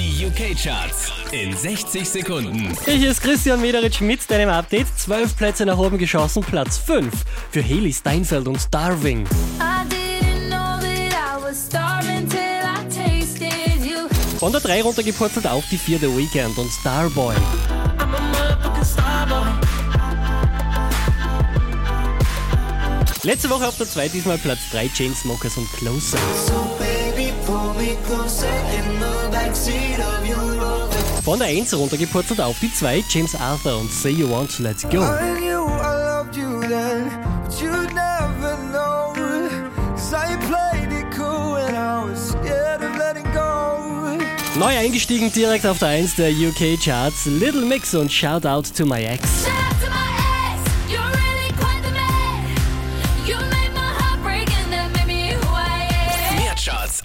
Die UK-Charts in 60 Sekunden. Hier ist Christian Mederitsch mit deinem Update. Zwölf Plätze nach oben geschossen, Platz 5 für Haley Steinfeld und Starving. Von der 3 runtergepurzelt auf die 4 The Weekend und starboy. Letzte Woche auf der 2 diesmal Platz 3 Chainsmokers und Closer. So Von der 1 runtergepurzelt auf die 2 James Arthur und Say You Want to letting go. Neu eingestiegen direkt auf der 1 der UK Charts Little Mix und Shout Out to My Ex.